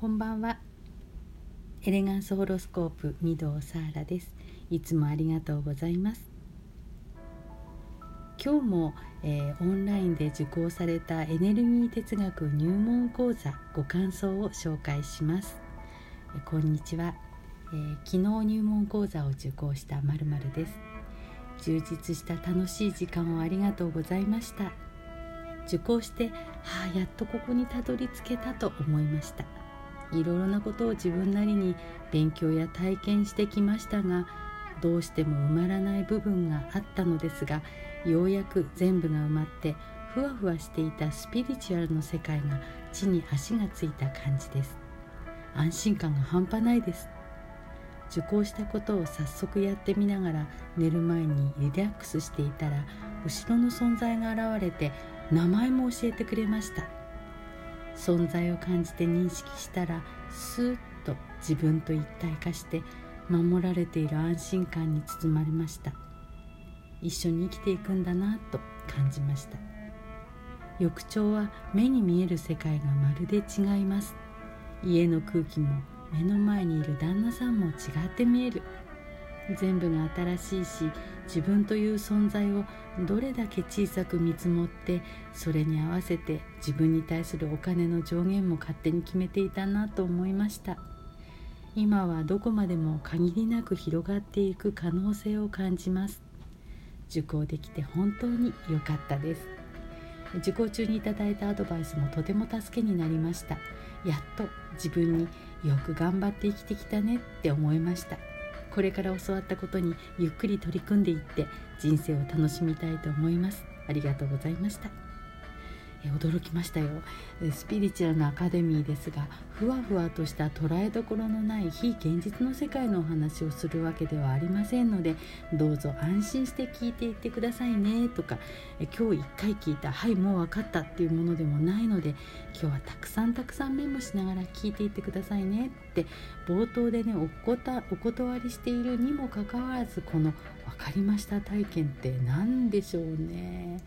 こんばんは。エレガンスホロスコープ御堂サーラです。いつもありがとうございます。今日も、えー、オンラインで受講されたエネルギー哲学入門講座ご感想を紹介します、えー、こんにちは、えー、昨日入門講座を受講したまるまるです。充実した楽しい時間をありがとうございました。受講してはあやっとここにたどり着けたと思いました。いろいろなことを自分なりに勉強や体験してきましたがどうしても埋まらない部分があったのですがようやく全部が埋まってふわふわしていたスピリチュアルの世界が地に足がついた感じです。安心感が半端ないです。受講したことを早速やってみながら寝る前にリラックスしていたら後ろの存在が現れて名前も教えてくれました。存在を感じて認識したらスーッと自分と一体化して守られている安心感に包まれました。一緒に生きていくんだなと感じました。翌朝は目に見える世界がまるで違います。家の空気も目の前にいる旦那さんも違って見える。全部が新しいし自分という存在をどれだけ小さく見積もってそれに合わせて自分に対するお金の上限も勝手に決めていたなと思いました。今はどこまでも限りなく広がっていく可能性を感じます。受講できて本当に良かったです。受講中にいただいたアドバイスもとても助けになりました。やっと自分によく頑張って生きてきたねって思いました。これから教わったことにゆっくり取り組んでいって人生を楽しみたいと思います。ありがとうございました。驚きましたよスピリチュアルなアカデミーですがふわふわとした捉えどころのない非現実の世界のお話をするわけではありませんのでどうぞ安心して聞いていってくださいねとか今日1回聞いたはいもう分かったっていうものでもないので今日はたくさんたくさんメモしながら聞いていってくださいねって冒頭でねおお断りしているにもかかわらずこの分かりました体験って何でしょうね。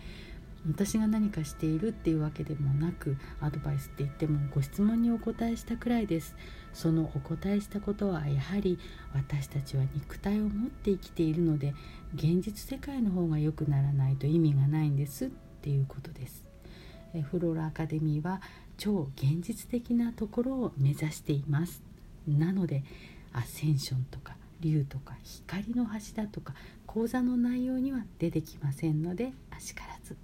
私が何かしているっていうわけでもなくアドバイスって言ってもご質問にお答えしたくらいです。そのお答えしたことはやはり私たちは肉体を持って生きているので現実世界の方が良くならないと意味がないんですっていうことです。フローラアカデミーは超現実的なところを目指しています。なのでアセンションとか竜とか光の橋だとか講座の内容には出てきませんのであしからず。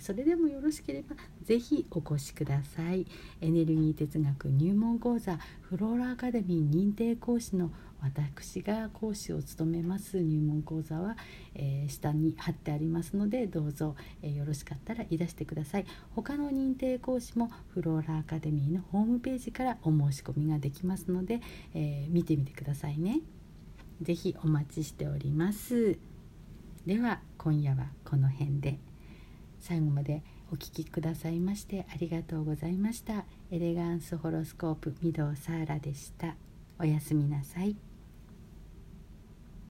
それでもよろしければ是非お越しください。エネルギー哲学入門講座フローラアカデミー認定講師の私が講師を務めます入門講座は、えー、下に貼ってありますのでどうぞ、えー、よろしかったらいらしてください。他の認定講師もフローラアカデミーのホームページからお申し込みができますので、えー、見てみてくださいね。是非お待ちしております。では今夜はこの辺で。最後までお聴きくださいましてありがとうございました。エレガンスホロスコープ御堂サーラでした。おやすみなさい。